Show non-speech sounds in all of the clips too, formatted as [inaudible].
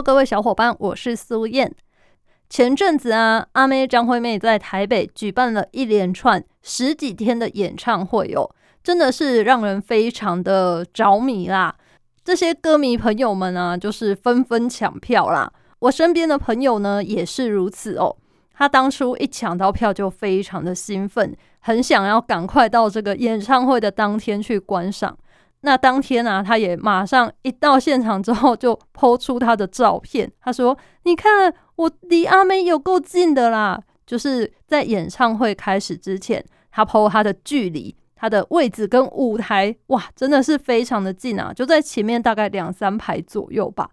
各位小伙伴，我是苏燕。前阵子啊，阿妹张惠妹在台北举办了一连串十几天的演唱会哦，真的是让人非常的着迷啦。这些歌迷朋友们啊，就是纷纷抢票啦。我身边的朋友呢，也是如此哦。他当初一抢到票就非常的兴奋，很想要赶快到这个演唱会的当天去观赏。那当天啊，他也马上一到现场之后就抛出他的照片。他说：“你看，我离阿妹有够近的啦！”就是在演唱会开始之前，他抛他的距离、他的位置跟舞台，哇，真的是非常的近啊，就在前面大概两三排左右吧。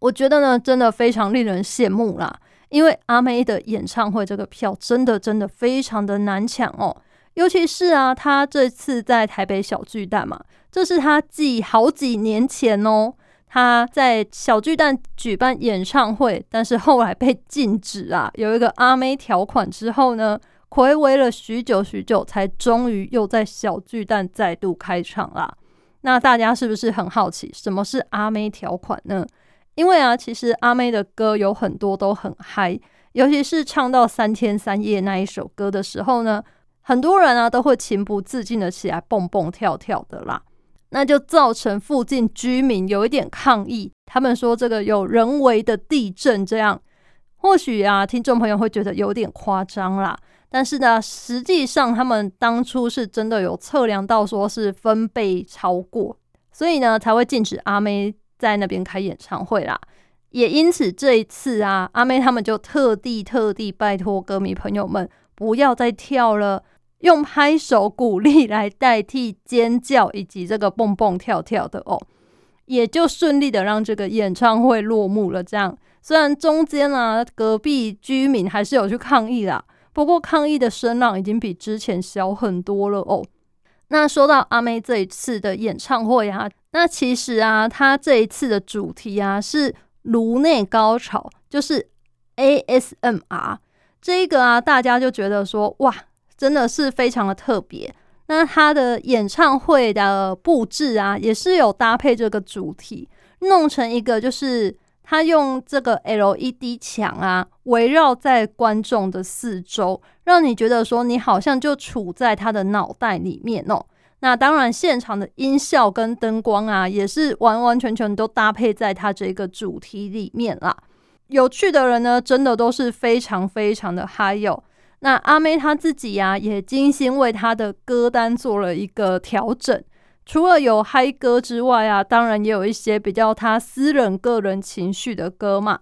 我觉得呢，真的非常令人羡慕啦，因为阿妹的演唱会这个票真的真的非常的难抢哦。尤其是啊，他这次在台北小巨蛋嘛，这是他继好几年前哦，他在小巨蛋举办演唱会，但是后来被禁止啊，有一个阿妹条款之后呢，暌违了许久许久，才终于又在小巨蛋再度开场啦。那大家是不是很好奇，什么是阿妹条款呢？因为啊，其实阿妹的歌有很多都很嗨，尤其是唱到三天三夜那一首歌的时候呢。很多人啊都会情不自禁的起来蹦蹦跳跳的啦，那就造成附近居民有一点抗议。他们说这个有人为的地震，这样或许啊，听众朋友会觉得有点夸张啦。但是呢，实际上他们当初是真的有测量到，说是分贝超过，所以呢才会禁止阿妹在那边开演唱会啦。也因此这一次啊，阿妹他们就特地特地拜托歌迷朋友们不要再跳了。用拍手鼓励来代替尖叫以及这个蹦蹦跳跳的哦，也就顺利的让这个演唱会落幕了。这样虽然中间啊隔壁居民还是有去抗议啦，不过抗议的声浪已经比之前小很多了哦。那说到阿妹这一次的演唱会啊，那其实啊，她这一次的主题啊是颅内高潮，就是 ASMR 这一个啊，大家就觉得说哇。真的是非常的特别。那他的演唱会的布置啊，也是有搭配这个主题，弄成一个就是他用这个 LED 墙啊，围绕在观众的四周，让你觉得说你好像就处在他的脑袋里面哦。那当然，现场的音效跟灯光啊，也是完完全全都搭配在他这个主题里面啦。有趣的人呢，真的都是非常非常的嗨哟。那阿妹她自己呀，也精心为她的歌单做了一个调整。除了有嗨歌之外啊，当然也有一些比较她私人个人情绪的歌嘛。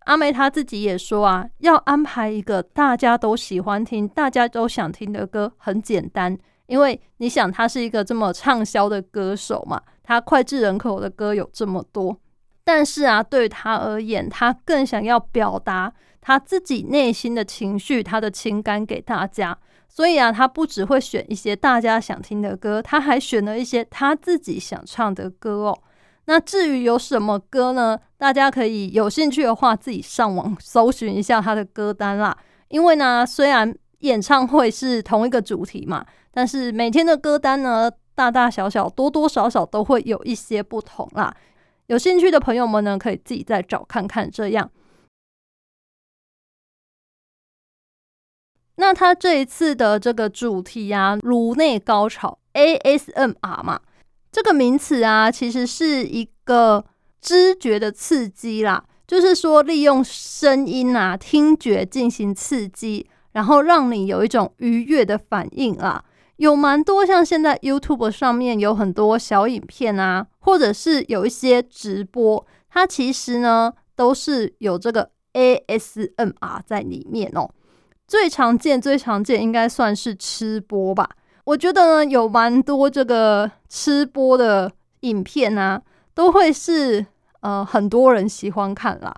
阿妹她自己也说啊，要安排一个大家都喜欢听、大家都想听的歌，很简单，因为你想，她是一个这么畅销的歌手嘛，她脍炙人口的歌有这么多。但是啊，对她而言，她更想要表达。他自己内心的情绪，他的情感给大家，所以啊，他不只会选一些大家想听的歌，他还选了一些他自己想唱的歌哦。那至于有什么歌呢？大家可以有兴趣的话，自己上网搜寻一下他的歌单啦。因为呢，虽然演唱会是同一个主题嘛，但是每天的歌单呢，大大小小、多多少少都会有一些不同啦。有兴趣的朋友们呢，可以自己再找看看，这样。那他这一次的这个主题啊，颅内高潮 ASMR 嘛，这个名词啊，其实是一个知觉的刺激啦，就是说利用声音啊，听觉进行刺激，然后让你有一种愉悦的反应啊。有蛮多像现在 YouTube 上面有很多小影片啊，或者是有一些直播，它其实呢都是有这个 ASMR 在里面哦。最常见、最常见应该算是吃播吧。我觉得呢，有蛮多这个吃播的影片啊，都会是呃很多人喜欢看啦。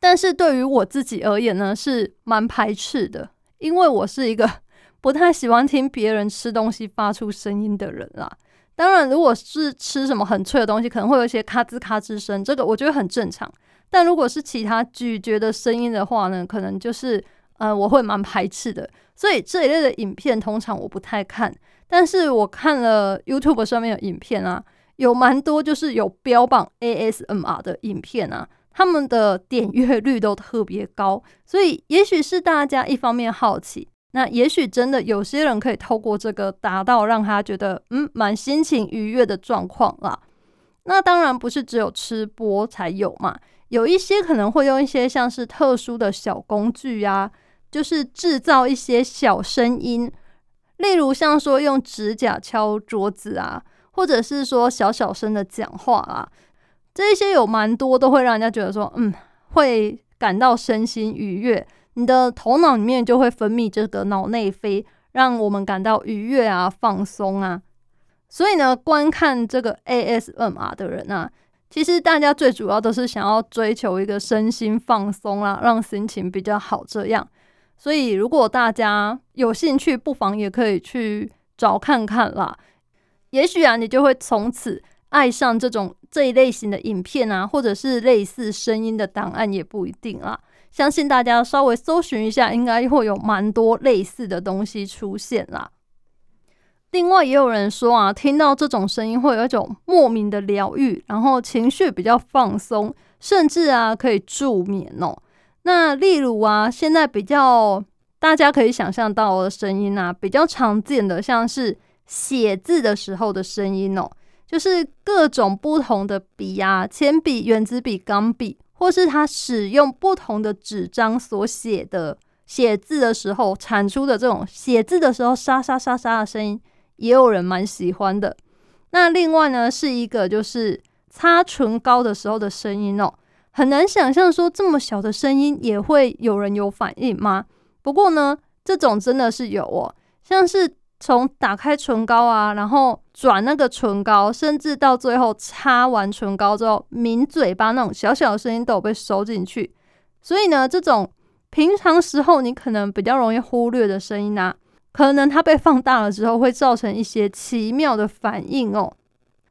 但是对于我自己而言呢，是蛮排斥的，因为我是一个 [laughs] 不太喜欢听别人吃东西发出声音的人啦。当然，如果是吃什么很脆的东西，可能会有一些咔吱咔吱声，这个我觉得很正常。但如果是其他咀嚼的声音的话呢，可能就是呃，我会蛮排斥的。所以这一类的影片通常我不太看。但是我看了 YouTube 上面的影片啊，有蛮多就是有标榜 ASMR 的影片啊，他们的点阅率都特别高。所以也许是大家一方面好奇。那也许真的有些人可以透过这个达到让他觉得嗯蛮心情愉悦的状况啦。那当然不是只有吃播才有嘛，有一些可能会用一些像是特殊的小工具啊，就是制造一些小声音，例如像说用指甲敲桌子啊，或者是说小小声的讲话啊，这一些有蛮多都会让人家觉得说嗯会感到身心愉悦。你的头脑里面就会分泌这个脑内啡，让我们感到愉悦啊、放松啊。所以呢，观看这个 ASMR 的人啊，其实大家最主要都是想要追求一个身心放松啊，让心情比较好这样。所以如果大家有兴趣，不妨也可以去找看看啦。也许啊，你就会从此爱上这种这一类型的影片啊，或者是类似声音的档案，也不一定啦。相信大家稍微搜寻一下，应该会有蛮多类似的东西出现啦。另外，也有人说啊，听到这种声音会有一种莫名的疗愈，然后情绪比较放松，甚至啊可以助眠哦。那例如啊，现在比较大家可以想象到的声音啊，比较常见的像是写字的时候的声音哦，就是各种不同的笔啊，铅笔、圆珠笔、钢笔。或是他使用不同的纸张所写的写字的时候产出的这种写字的时候沙沙沙沙的声音，也有人蛮喜欢的。那另外呢，是一个就是擦唇膏的时候的声音哦，很难想象说这么小的声音也会有人有反应吗？不过呢，这种真的是有哦，像是。从打开唇膏啊，然后转那个唇膏，甚至到最后擦完唇膏之后抿嘴巴那种小小的声音都有被收进去。所以呢，这种平常时候你可能比较容易忽略的声音啊，可能它被放大了之后会造成一些奇妙的反应哦。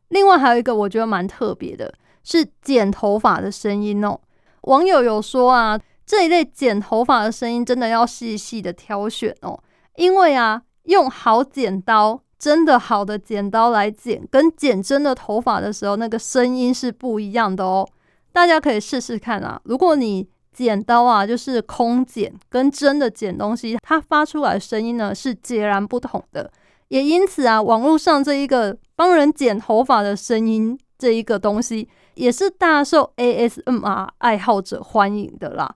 另外还有一个我觉得蛮特别的，是剪头发的声音哦。网友有说啊，这一类剪头发的声音真的要细细的挑选哦，因为啊。用好剪刀，真的好的剪刀来剪，跟剪真的头发的时候，那个声音是不一样的哦。大家可以试试看啊。如果你剪刀啊，就是空剪，跟真的剪东西，它发出来的声音呢是截然不同的。也因此啊，网络上这一个帮人剪头发的声音这一个东西，也是大受 ASMR 爱好者欢迎的啦。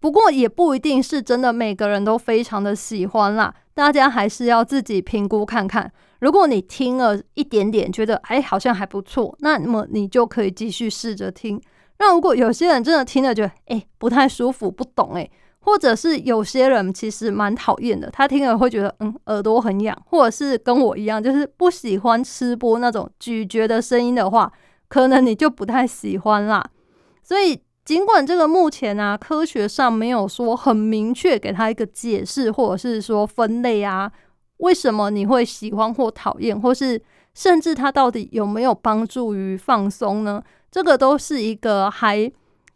不过也不一定是真的，每个人都非常的喜欢啦。大家还是要自己评估看看。如果你听了一点点，觉得哎好像还不错，那么你就可以继续试着听。那如果有些人真的听了觉得哎不太舒服、不懂哎，或者是有些人其实蛮讨厌的，他听了会觉得嗯耳朵很痒，或者是跟我一样就是不喜欢吃播那种咀嚼的声音的话，可能你就不太喜欢啦。所以。尽管这个目前啊，科学上没有说很明确给他一个解释，或者是说分类啊，为什么你会喜欢或讨厌，或是甚至它到底有没有帮助于放松呢？这个都是一个还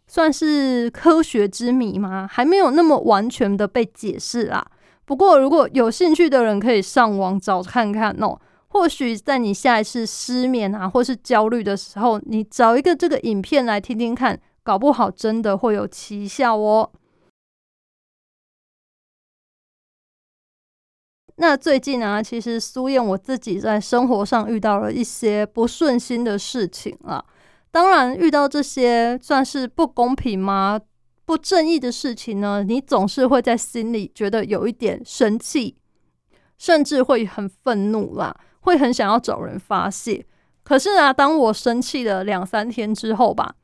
算是科学之谜吗？还没有那么完全的被解释啊。不过如果有兴趣的人可以上网找看看哦，或许在你下一次失眠啊，或是焦虑的时候，你找一个这个影片来听听看。搞不好真的会有奇效哦。那最近啊，其实苏燕我自己在生活上遇到了一些不顺心的事情啊。当然，遇到这些算是不公平吗？不正义的事情呢，你总是会在心里觉得有一点生气，甚至会很愤怒啦，会很想要找人发泄。可是啊，当我生气了两三天之后吧。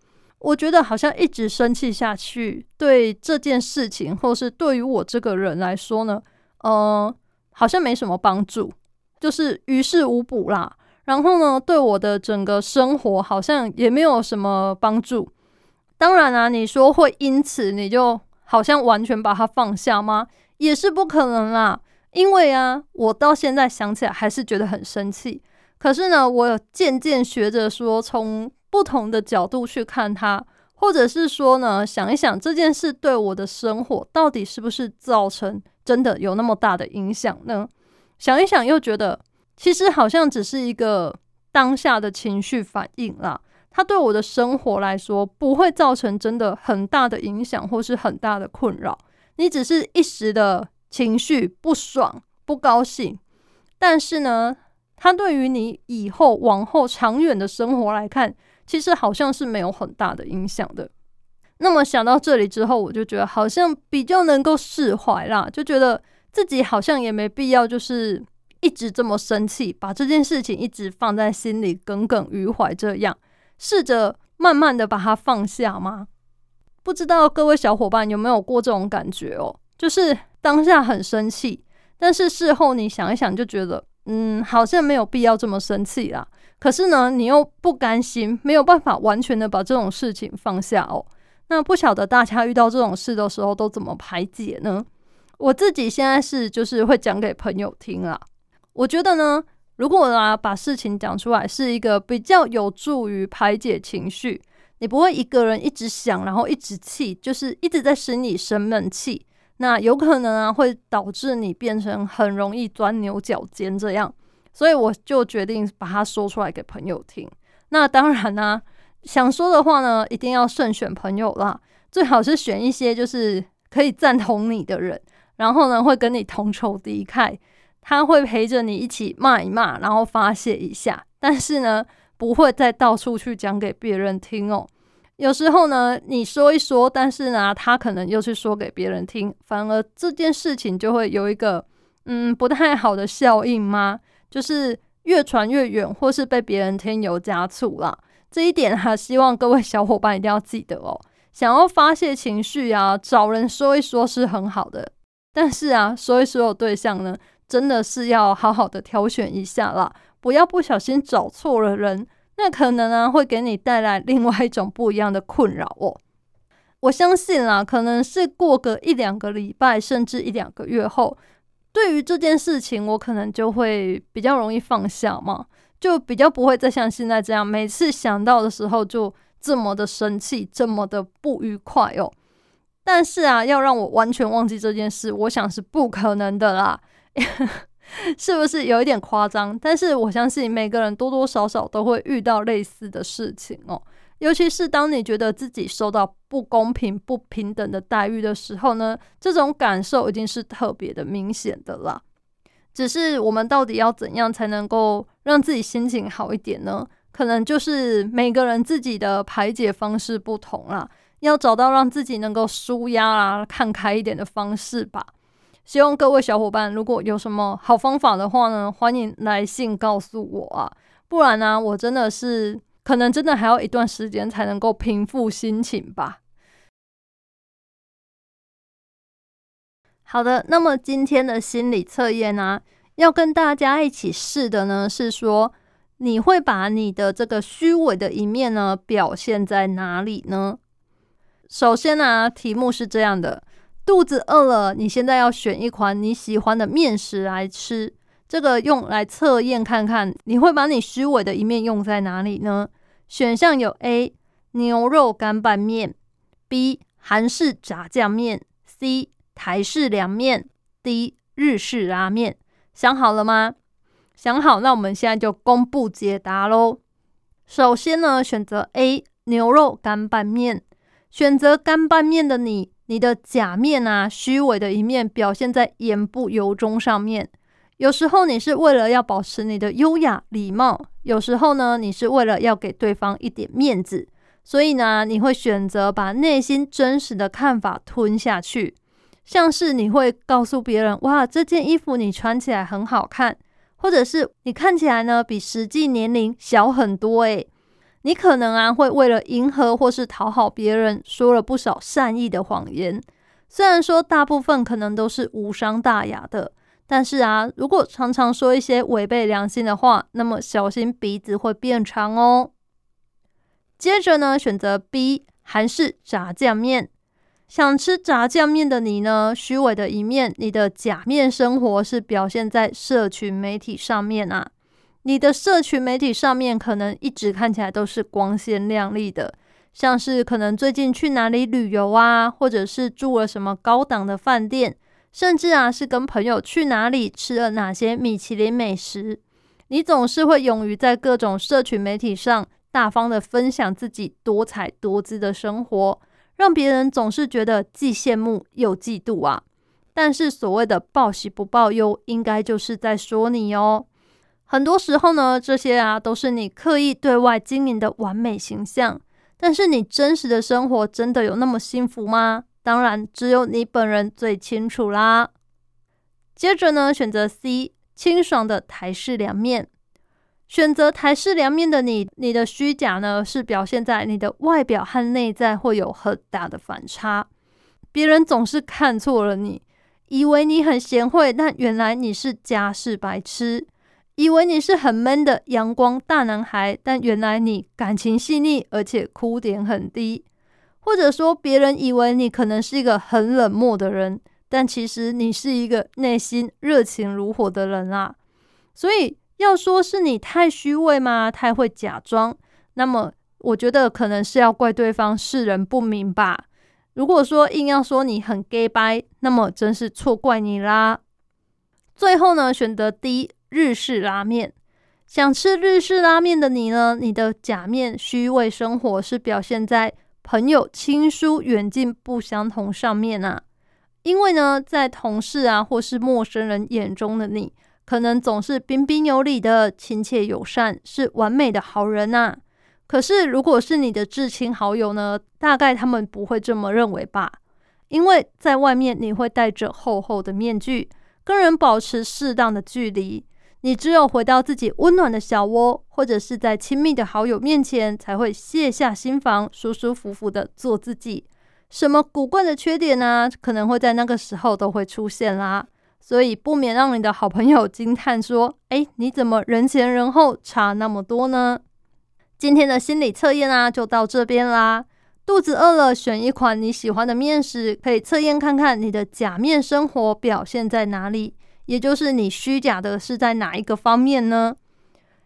我觉得好像一直生气下去，对这件事情，或是对于我这个人来说呢，呃，好像没什么帮助，就是于事无补啦。然后呢，对我的整个生活好像也没有什么帮助。当然啊，你说会因此你就好像完全把它放下吗？也是不可能啦。因为啊，我到现在想起来还是觉得很生气。可是呢，我渐渐学着说，从不同的角度去看它，或者是说呢，想一想这件事对我的生活到底是不是造成真的有那么大的影响呢？想一想又觉得，其实好像只是一个当下的情绪反应啦。它对我的生活来说不会造成真的很大的影响，或是很大的困扰。你只是一时的情绪不爽、不高兴，但是呢，它对于你以后往后长远的生活来看，其实好像是没有很大的影响的。那么想到这里之后，我就觉得好像比较能够释怀啦，就觉得自己好像也没必要就是一直这么生气，把这件事情一直放在心里耿耿于怀这样。试着慢慢的把它放下吗？不知道各位小伙伴有没有过这种感觉哦？就是当下很生气，但是事后你想一想，就觉得嗯，好像没有必要这么生气啦。可是呢，你又不甘心，没有办法完全的把这种事情放下哦。那不晓得大家遇到这种事的时候都怎么排解呢？我自己现在是就是会讲给朋友听啊。我觉得呢。如果啊，把事情讲出来是一个比较有助于排解情绪，你不会一个人一直想，然后一直气，就是一直在心里生闷气，那有可能啊会导致你变成很容易钻牛角尖这样。所以我就决定把它说出来给朋友听。那当然呢，想说的话呢，一定要慎选朋友啦，最好是选一些就是可以赞同你的人，然后呢会跟你同仇敌忾。他会陪着你一起骂一骂，然后发泄一下，但是呢，不会再到处去讲给别人听哦。有时候呢，你说一说，但是呢，他可能又去说给别人听，反而这件事情就会有一个嗯不太好的效应吗？就是越传越远，或是被别人添油加醋啦。这一点哈，希望各位小伙伴一定要记得哦。想要发泄情绪啊，找人说一说是很好的，但是啊，说一说有对象呢？真的是要好好的挑选一下啦，不要不小心找错了人，那可能呢会给你带来另外一种不一样的困扰哦。我相信啦，可能是过个一两个礼拜，甚至一两个月后，对于这件事情，我可能就会比较容易放下嘛，就比较不会再像现在这样，每次想到的时候就这么的生气，这么的不愉快哦。但是啊，要让我完全忘记这件事，我想是不可能的啦。[laughs] 是不是有一点夸张？但是我相信每个人多多少少都会遇到类似的事情哦。尤其是当你觉得自己受到不公平、不平等的待遇的时候呢，这种感受已经是特别的明显的啦。只是我们到底要怎样才能够让自己心情好一点呢？可能就是每个人自己的排解方式不同啦，要找到让自己能够舒压啊、看开一点的方式吧。希望各位小伙伴，如果有什么好方法的话呢，欢迎来信告诉我啊！不然呢，我真的是可能真的还要一段时间才能够平复心情吧。好的，那么今天的心理测验呢，要跟大家一起试的呢，是说你会把你的这个虚伪的一面呢，表现在哪里呢？首先呢，题目是这样的。肚子饿了，你现在要选一款你喜欢的面食来吃。这个用来测验看看，你会把你虚伪的一面用在哪里呢？选项有 A 牛肉干拌面，B 韩式炸酱面，C 台式凉面，D 日式拉面。想好了吗？想好，那我们现在就公布解答喽。首先呢，选择 A 牛肉干拌面，选择干拌面的你。你的假面啊，虚伪的一面表现在言不由衷上面。有时候你是为了要保持你的优雅礼貌，有时候呢，你是为了要给对方一点面子，所以呢，你会选择把内心真实的看法吞下去。像是你会告诉别人：“哇，这件衣服你穿起来很好看。”或者是你看起来呢比实际年龄小很多，诶。你可能啊会为了迎合或是讨好别人，说了不少善意的谎言。虽然说大部分可能都是无伤大雅的，但是啊，如果常常说一些违背良心的话，那么小心鼻子会变长哦。接着呢，选择 B 韩式炸酱面。想吃炸酱面的你呢？虚伪的一面，你的假面生活是表现在社群媒体上面啊。你的社群媒体上面可能一直看起来都是光鲜亮丽的，像是可能最近去哪里旅游啊，或者是住了什么高档的饭店，甚至啊是跟朋友去哪里吃了哪些米其林美食。你总是会勇于在各种社群媒体上大方的分享自己多彩多姿的生活，让别人总是觉得既羡慕又嫉妒啊。但是所谓的报喜不报忧，应该就是在说你哦。很多时候呢，这些啊都是你刻意对外经营的完美形象，但是你真实的生活真的有那么幸福吗？当然，只有你本人最清楚啦。接着呢，选择 C，清爽的台式凉面。选择台式凉面的你，你的虚假呢是表现在你的外表和内在会有很大的反差，别人总是看错了你，以为你很贤惠，但原来你是家事白痴。以为你是很闷的阳光大男孩，但原来你感情细腻，而且哭点很低。或者说，别人以为你可能是一个很冷漠的人，但其实你是一个内心热情如火的人啊。所以要说是你太虚伪吗？太会假装？那么我觉得可能是要怪对方世人不明吧。如果说硬要说你很 gay 掰，那么真是错怪你啦。最后呢，选择 D。日式拉面，想吃日式拉面的你呢？你的假面虚伪生活是表现在朋友亲疏远近不相同上面啊。因为呢，在同事啊或是陌生人眼中的你，可能总是彬彬有礼的、亲切友善，是完美的好人呐。可是如果是你的至亲好友呢？大概他们不会这么认为吧？因为在外面你会戴着厚厚的面具，跟人保持适当的距离。你只有回到自己温暖的小窝，或者是在亲密的好友面前，才会卸下心防，舒舒服服的做自己。什么古怪的缺点呢？可能会在那个时候都会出现啦。所以不免让你的好朋友惊叹说：“哎，你怎么人前人后差那么多呢？”今天的心理测验啊，就到这边啦。肚子饿了，选一款你喜欢的面食，可以测验看看你的假面生活表现在哪里。也就是你虚假的是在哪一个方面呢？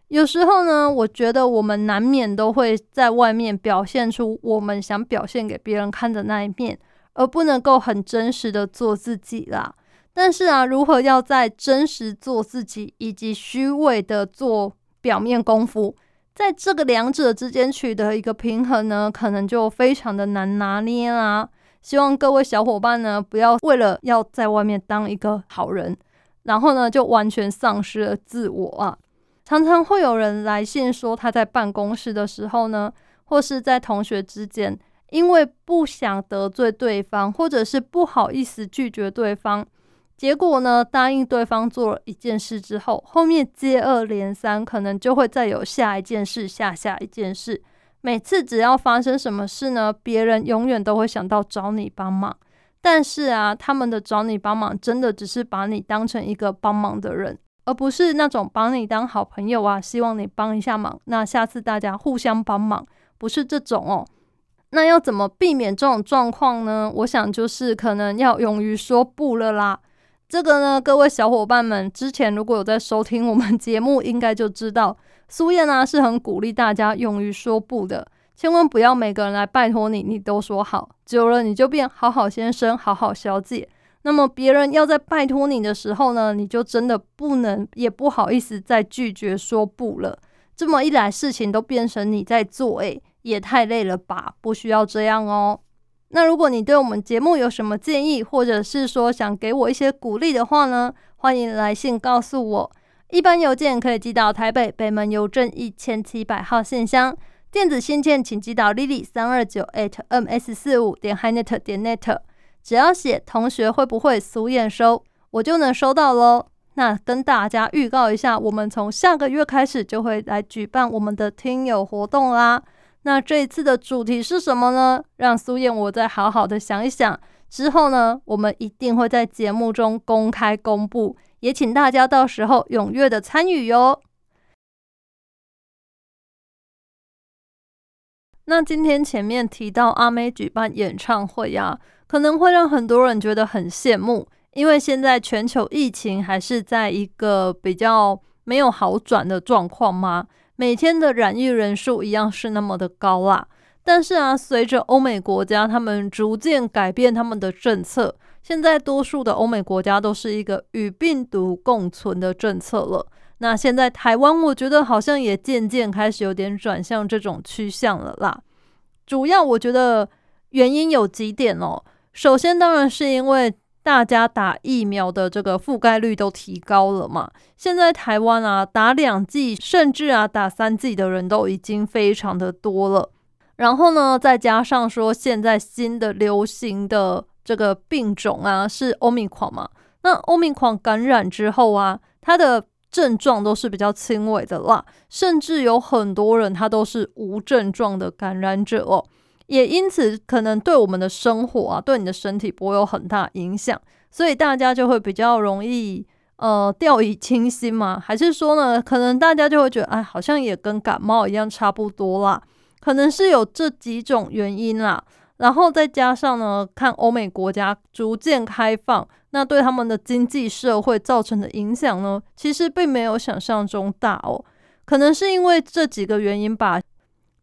有时候呢，我觉得我们难免都会在外面表现出我们想表现给别人看的那一面，而不能够很真实的做自己啦。但是啊，如何要在真实做自己以及虚伪的做表面功夫，在这个两者之间取得一个平衡呢，可能就非常的难拿捏啦。希望各位小伙伴呢，不要为了要在外面当一个好人。然后呢，就完全丧失了自我啊！常常会有人来信说，他在办公室的时候呢，或是在同学之间，因为不想得罪对方，或者是不好意思拒绝对方，结果呢，答应对方做了一件事之后，后面接二连三，可能就会再有下一件事、下下一件事。每次只要发生什么事呢，别人永远都会想到找你帮忙。但是啊，他们的找你帮忙，真的只是把你当成一个帮忙的人，而不是那种把你当好朋友啊，希望你帮一下忙。那下次大家互相帮忙，不是这种哦。那要怎么避免这种状况呢？我想就是可能要勇于说不了啦。这个呢，各位小伙伴们之前如果有在收听我们 [laughs] 节目，应该就知道苏燕呢是很鼓励大家勇于说不的。千万不要每个人来拜托你，你都说好，久了你就变好好先生、好好小姐。那么别人要在拜托你的时候呢，你就真的不能也不好意思再拒绝说不了。这么一来，事情都变成你在做，诶，也太累了吧？不需要这样哦。那如果你对我们节目有什么建议，或者是说想给我一些鼓励的话呢，欢迎来信告诉我。一般邮件可以寄到台北北门邮政一千七百号信箱。电子信件请寄到 lily 三二九 at ms 四五点 hinet 点 net，只要写同学会不会苏验收，我就能收到喽。那跟大家预告一下，我们从下个月开始就会来举办我们的听友活动啦。那这一次的主题是什么呢？让苏燕我再好好的想一想，之后呢，我们一定会在节目中公开公布，也请大家到时候踊跃的参与哟。那今天前面提到阿妹举办演唱会呀、可能会让很多人觉得很羡慕，因为现在全球疫情还是在一个比较没有好转的状况吗，每天的染疫人数一样是那么的高啦。但是啊，随着欧美国家他们逐渐改变他们的政策，现在多数的欧美国家都是一个与病毒共存的政策了。那现在台湾，我觉得好像也渐渐开始有点转向这种趋向了啦。主要我觉得原因有几点哦。首先，当然是因为大家打疫苗的这个覆盖率都提高了嘛。现在台湾啊，打两剂甚至啊打三剂的人都已经非常的多了。然后呢，再加上说现在新的流行的这个病种啊是欧米狂嘛，那欧米狂感染之后啊，它的症状都是比较轻微的啦，甚至有很多人他都是无症状的感染者哦。也因此，可能对我们的生活啊，对你的身体不会有很大影响，所以大家就会比较容易呃掉以轻心嘛？还是说呢，可能大家就会觉得，哎，好像也跟感冒一样差不多啦？可能是有这几种原因啦。然后再加上呢，看欧美国家逐渐开放，那对他们的经济社会造成的影响呢，其实并没有想象中大哦。可能是因为这几个原因吧。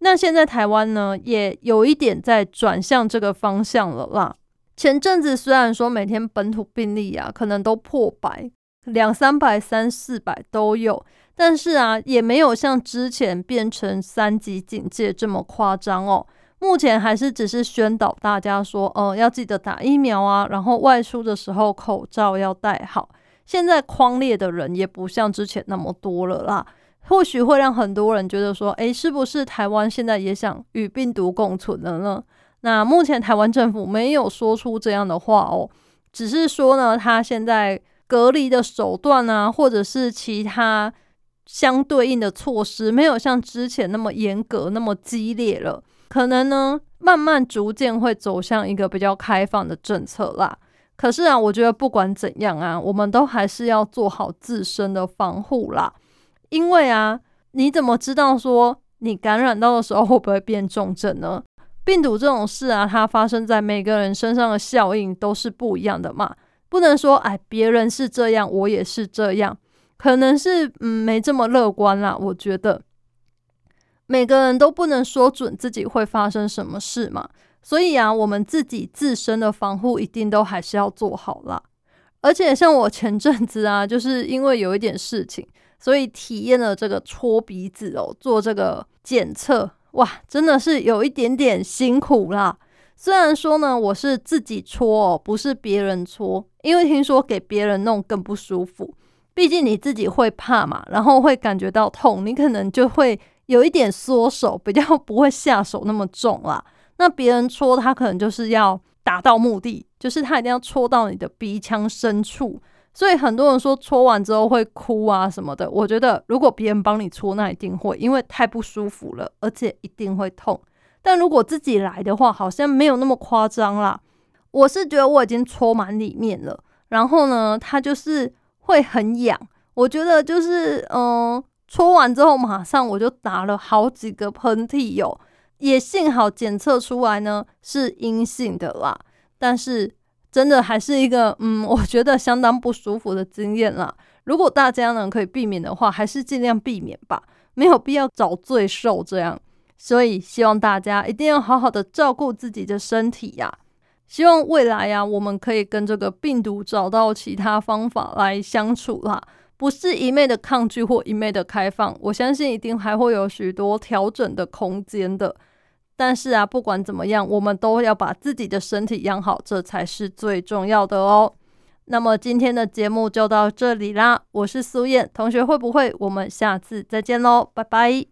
那现在台湾呢，也有一点在转向这个方向了啦。前阵子虽然说每天本土病例啊，可能都破百，两三百、三四百都有，但是啊，也没有像之前变成三级警戒这么夸张哦。目前还是只是宣导大家说，呃，要记得打疫苗啊，然后外出的时候口罩要戴好。现在框列的人也不像之前那么多了啦。或许会让很多人觉得说，诶，是不是台湾现在也想与病毒共存了呢？那目前台湾政府没有说出这样的话哦，只是说呢，他现在隔离的手段啊，或者是其他相对应的措施，没有像之前那么严格、那么激烈了。可能呢，慢慢逐渐会走向一个比较开放的政策啦。可是啊，我觉得不管怎样啊，我们都还是要做好自身的防护啦。因为啊，你怎么知道说你感染到的时候会不会变重症呢？病毒这种事啊，它发生在每个人身上的效应都是不一样的嘛。不能说哎，别人是这样，我也是这样，可能是嗯没这么乐观啦。我觉得每个人都不能说准自己会发生什么事嘛。所以啊，我们自己自身的防护一定都还是要做好啦。而且像我前阵子啊，就是因为有一点事情。所以体验了这个搓鼻子哦，做这个检测，哇，真的是有一点点辛苦啦。虽然说呢，我是自己搓哦，不是别人搓，因为听说给别人弄更不舒服。毕竟你自己会怕嘛，然后会感觉到痛，你可能就会有一点缩手，比较不会下手那么重啦。那别人搓，他可能就是要达到目的，就是他一定要戳到你的鼻腔深处。所以很多人说搓完之后会哭啊什么的，我觉得如果别人帮你搓，那一定会，因为太不舒服了，而且一定会痛。但如果自己来的话，好像没有那么夸张啦。我是觉得我已经搓满里面了，然后呢，它就是会很痒。我觉得就是嗯，搓完之后马上我就打了好几个喷嚏哟，也幸好检测出来呢是阴性的啦，但是。真的还是一个嗯，[laughs] 我觉得相当不舒服的经验啦。如果大家呢可以避免的话，还是尽量避免吧，没有必要找罪受这样。所以希望大家一定要好好的照顾自己的身体呀。希望未来呀，我们可以跟这个病毒找到其他方法来相处啦，不是一昧的抗拒或一昧的开放。我相信一定还会有许多调整的空间的。但是啊，不管怎么样，我们都要把自己的身体养好，这才是最重要的哦。那么今天的节目就到这里啦，我是苏燕同学，会不会我们下次再见喽，拜拜。